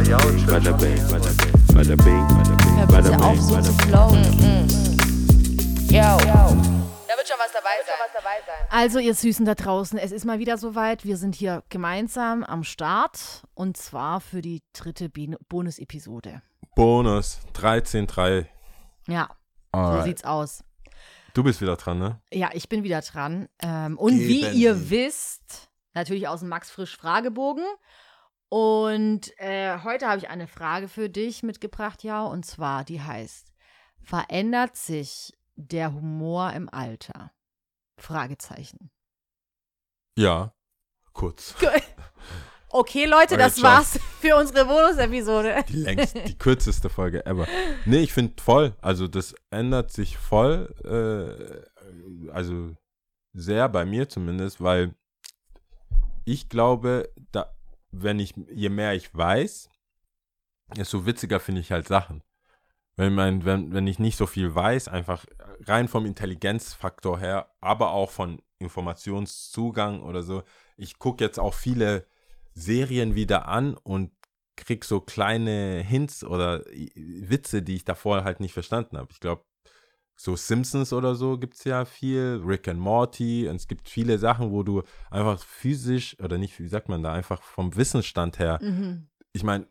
Bada bing, bada bing, bada bing, bada bing, Hör bada bitte auf, bing, so bada zu bing. flowen. Yo. Da wird schon was dabei sein. Also, ihr Süßen da draußen, es ist mal wieder soweit. Wir sind hier gemeinsam am Start und zwar für die dritte Bonus-Episode. Bonus 13.3. Ja, so Alright. sieht's aus. Du bist wieder dran, ne? Ja, ich bin wieder dran. Ähm, und wie Geben ihr Sie. wisst, natürlich aus dem Max Frisch Fragebogen. Und äh, heute habe ich eine Frage für dich mitgebracht, ja, und zwar die heißt: Verändert sich der Humor im Alter? Fragezeichen. Ja. Kurz. Okay, Leute, Okay, das ciao. war's für unsere Bonus-Episode. Die längste, die kürzeste Folge ever. Nee, ich finde voll. Also das ändert sich voll. Äh, also sehr bei mir zumindest, weil ich glaube, da, wenn ich, je mehr ich weiß, desto witziger finde ich halt Sachen. Wenn, mein, wenn, wenn ich nicht so viel weiß, einfach rein vom Intelligenzfaktor her, aber auch von Informationszugang oder so. Ich gucke jetzt auch viele Serien wieder an und krieg so kleine Hints oder Witze, die ich davor halt nicht verstanden habe. Ich glaube, so Simpsons oder so gibt es ja viel, Rick and Morty und es gibt viele Sachen, wo du einfach physisch oder nicht, wie sagt man da, einfach vom Wissensstand her, Mhm. ich meine,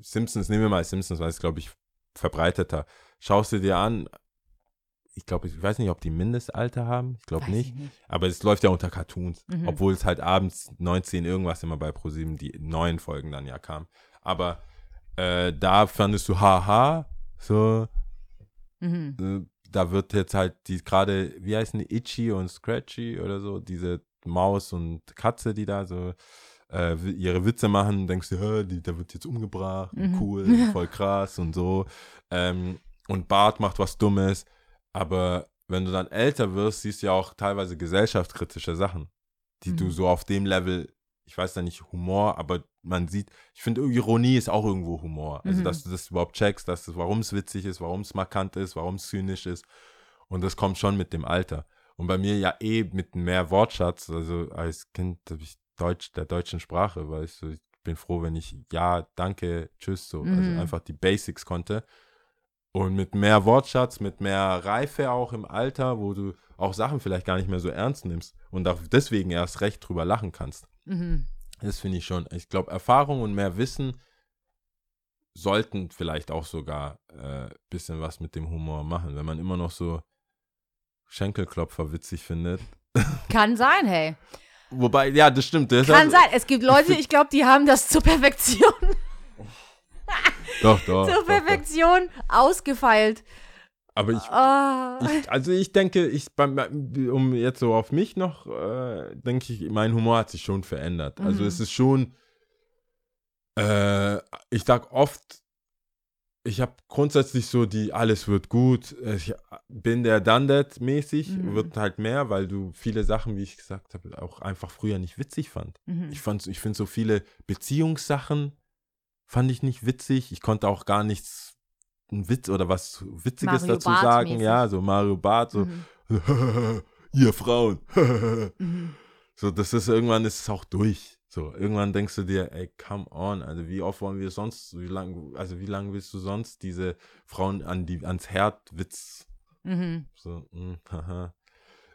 Simpsons, nehmen wir mal Simpsons, weil es, glaube ich, verbreiteter. Schaust du dir an, ich glaube, ich weiß nicht, ob die Mindestalter haben, ich glaube nicht. ich nicht. Aber es läuft ja unter Cartoons. Mhm. Obwohl es halt abends 19 irgendwas immer bei ProSieben die neuen Folgen dann ja kam. Aber äh, da fandest du haha, so, Mhm. äh, da wird jetzt halt die gerade, wie heißen die, Itchy und Scratchy oder so, diese Maus und Katze, die da so äh, ihre Witze machen, denkst du, die, der wird jetzt umgebracht, Mhm. cool, voll krass und so. Ähm, und Bart macht was Dummes. Aber wenn du dann älter wirst, siehst du ja auch teilweise gesellschaftskritische Sachen, die du Mhm. so auf dem Level, ich weiß da nicht, Humor, aber man sieht, ich finde, Ironie ist auch irgendwo Humor. Also, Mhm. dass du das überhaupt checkst, dass es, warum es witzig ist, warum es markant ist, warum es zynisch ist. Und das kommt schon mit dem Alter. Und bei mir ja eh mit mehr Wortschatz, also als Kind habe ich Deutsch, der deutschen Sprache, weißt du, ich bin froh, wenn ich ja, danke, tschüss, so, also Mhm. einfach die Basics konnte. Und mit mehr Wortschatz, mit mehr Reife auch im Alter, wo du auch Sachen vielleicht gar nicht mehr so ernst nimmst und auch deswegen erst recht drüber lachen kannst. Mhm. Das finde ich schon. Ich glaube, Erfahrung und mehr Wissen sollten vielleicht auch sogar ein äh, bisschen was mit dem Humor machen. Wenn man immer noch so Schenkelklopfer witzig findet. Kann sein, hey. Wobei, ja, das stimmt. Das Kann ist- sein. Es gibt Leute, ich glaube, die haben das zur Perfektion, Doch, doch. zur doch, doch. Perfektion ausgefeilt. Aber ich, Ah. ich, also ich denke, ich, um jetzt so auf mich noch, äh, denke ich, mein Humor hat sich schon verändert. Also Mhm. es ist schon, äh, ich sag oft, ich habe grundsätzlich so die, alles wird gut, ich bin der that mäßig, Mhm. wird halt mehr, weil du viele Sachen, wie ich gesagt habe, auch einfach früher nicht witzig fand. Mhm. Ich fand, ich finde so viele Beziehungssachen fand ich nicht witzig. Ich konnte auch gar nichts, einen Witz oder was Witziges Mario dazu sagen. mäßig. Ja, so Mario Bart, so, Mhm. ihr Frauen. Mhm. so, das ist irgendwann ist es auch durch. So, irgendwann denkst du dir, ey, come on, also wie oft wollen wir sonst, wie lang, also wie lange willst du sonst diese Frauen an die, ans Herd Witz Mhm. so, mm, haha.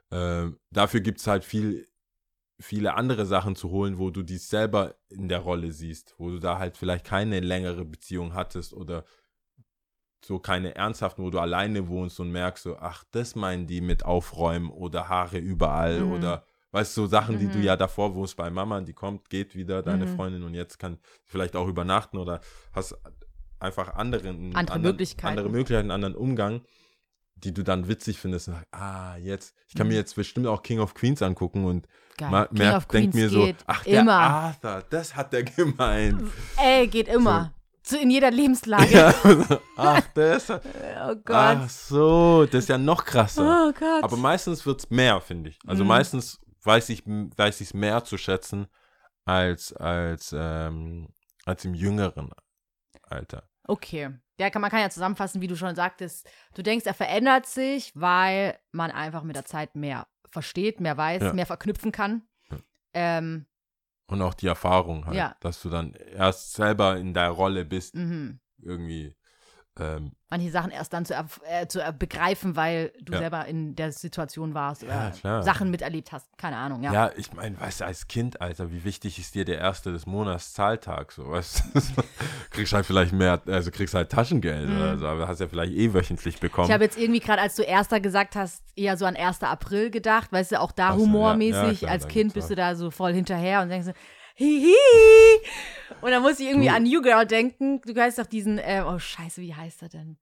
Ähm, dafür gibt es halt viel, viele andere Sachen zu holen, wo du dich selber in der Rolle siehst, wo du da halt vielleicht keine längere Beziehung hattest oder so keine ernsthaften, wo du alleine wohnst und merkst so, ach, das meinen die mit Aufräumen oder Haare überall Mhm. oder weißt du, so Sachen, die du Mhm. ja davor wohnst bei Mama, die kommt, geht wieder, deine Mhm. Freundin und jetzt kann vielleicht auch übernachten oder hast einfach anderen, Andere anderen, Möglichkeiten. andere Möglichkeiten, anderen Umgang die du dann witzig findest und sagst, ah, jetzt, ich kann Mhm. mir jetzt bestimmt auch King of Queens angucken und merk, denk mir so, ach, der immer. Arthur, das hat der gemeint. Ey, geht immer. So in jeder Lebenslage. ja, ach, das, Oh Gott. ach so, das ist ja noch krasser. oh Gott. Aber meistens wird es mehr, finde ich. Also Mhm. meistens weiß ich weiß ich es mehr zu schätzen als, als, ähm, als im jüngeren Alter. Okay. Ja, kann, man kann ja zusammenfassen, wie du schon sagtest. Du denkst, er verändert sich, weil man einfach mit der Zeit mehr versteht, mehr weiß, Ja. mehr verknüpfen kann. Ja. Ähm, Und auch die Erfahrung halt, Ja. dass du dann erst selber in der Rolle bist, Mhm. irgendwie. Ähm, Manche Sachen erst dann zu, äh, zu äh, begreifen, weil du Ja. selber in der Situation warst Ja, oder klar. Sachen miterlebt hast. Keine Ahnung, ja. ja. ich meine, weißt du, als Kind, Alter, wie wichtig ist dir der erste des Monats Zahltag? So, weißt du? kriegst halt vielleicht mehr, also kriegst halt Taschengeld oder so, aber hast ja vielleicht eh wöchentlich bekommen. Mhm. Ich habe jetzt irgendwie gerade, als du erster gesagt hast, eher so an 1. April gedacht, weißt du, auch da Ach ja, humormäßig. ja, klar, als Kind bist du da so voll hinterher und denkst hihi. Und dann muss ich irgendwie an New Girl denken. Du weißt doch diesen, äh, oh Scheiße, wie heißt er denn?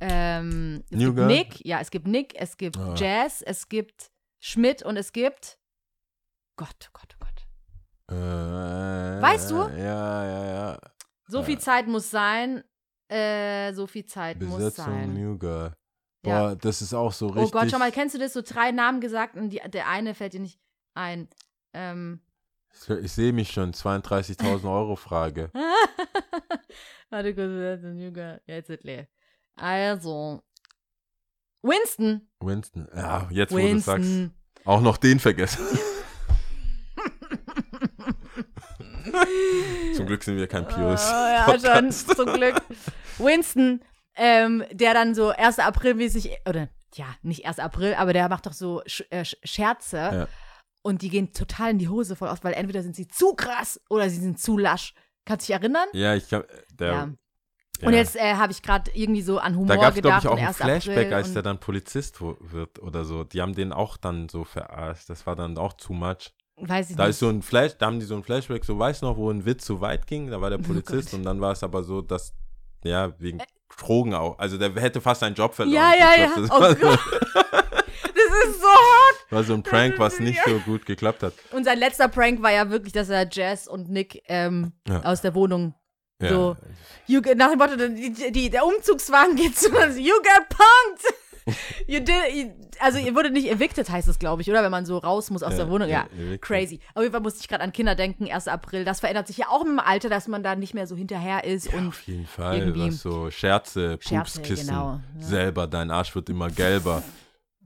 Ähm, es New gibt Girl? Nick, ja, es gibt Nick, es gibt Ah. Jazz, es gibt Schmidt und es gibt Gott, oh Gott, oh Gott. Äh, Weißt du? Ja, ja, ja. So Ja. viel Zeit muss sein. Äh, so viel Zeit muss Besetzung sein. New Girl. Ja. Boah, das ist auch so richtig. Oh Gott, schau mal, kennst du das? So drei Namen gesagt und die, der eine fällt dir nicht ein. Ähm, Ich, sehe mich schon, 32.000 Euro Frage. Warte kurz, jetzt ist leer. Also. Winston. Winston. Ja, jetzt wo du sagst. Winston. Auch noch den vergessen. Zum Glück sind wir kein Pius. Oh, ja, schon, zum Glück. Winston, ähm, der dann so 1. April-mäßig, oder ja, nicht 1. April, aber der macht doch so Sch äh, Sch- Scherze. Ja. Und die gehen total in die Hose voll aus, weil entweder sind sie zu krass oder sie sind zu lasch. Kannst du dich erinnern? Ja, ich glaube, der. Ja. ja. Und jetzt äh, habe ich gerade irgendwie so an Humor Da gab es, glaube gedacht. ich, auch und ein 1. Flashback, als der dann Polizist wird oder so. Die haben den auch dann so verarscht. Das war dann auch too much. Weiß ich Da nicht. ist so ein Flash, da haben die so ein Flashback, so weißt du noch, wo ein Witz zu weit ging, da war der Oh Polizist Gott. und dann war es aber so, dass, ja, wegen Drogen auch, also der hätte fast seinen Job verloren. Ja, ja, ja. Oh war, war so ein Prank, was nicht so gut geklappt hat. Und sein letzter Prank war ja wirklich, dass er Jazz und Nick ähm, Ja. aus der Wohnung Ja. So. You, nach dem Motto, die, die, der Umzugswagen geht zu uns. You get punked! You did, you, also ihr wurdet nicht evicted, heißt es, glaube ich, oder? Wenn man so raus muss aus Ja, der Wohnung. Ja, ja, evicted. crazy. Auf jeden Fall musste ich gerade an Kinder denken, 1. April. Das verändert sich ja auch im Alter, dass man da nicht mehr so hinterher ist. Ja, und auf jeden Fall. irgendwie- Was so Scherze, Scherze, Pupskissen, genau, ja. selber, dein Arsch wird immer gelber.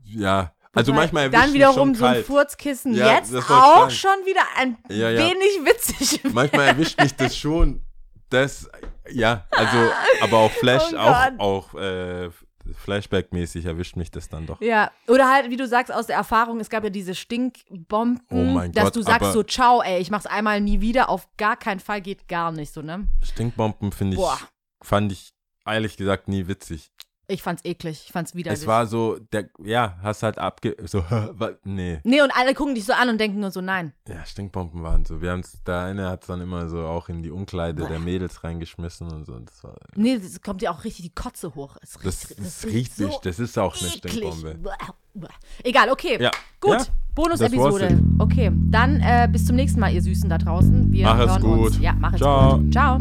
Ja, also manchmal erwischt Dann wiederum schon so ein. Furzkissen. Ja, Jetzt auch schon wieder ein Ja, ja. wenig witzig. Manchmal erwischt mich das schon. Das, ja, also, aber auch Flash, Oh auch, auch äh, Flashback-mäßig erwischt mich das dann doch. Ja, oder halt, wie du sagst, aus der Erfahrung, es gab ja diese Stinkbomben, Oh dass Gott, du sagst so, ciao, ey, ich mach's einmal nie wieder, auf gar keinen Fall, geht gar nicht so, ne? Stinkbomben finde ich, Boah. fand ich ehrlich gesagt nie witzig. Ich fand's eklig, ich fand's widerlich. Es war so, der, ja, hast halt abge, so, nee. nee, und alle gucken dich so an und denken nur so, nein. Ja, Stinkbomben waren so. Wir haben's, der eine hat es dann immer so auch in die Umkleide der Mädels reingeschmissen und so. Das, war, Nee, das kommt dir auch richtig die Kotze hoch. Es das, riecht- das riecht so nicht, das ist auch eine eklig. Stinkbombe. Egal, okay. Ja. Gut, Ja, das Bonus-Episode. Okay, dann äh, bis zum nächsten Mal, ihr Süßen da draußen. Wir Mach es hören uns. gut. Ja, mach es Ciao. gut. Ciao.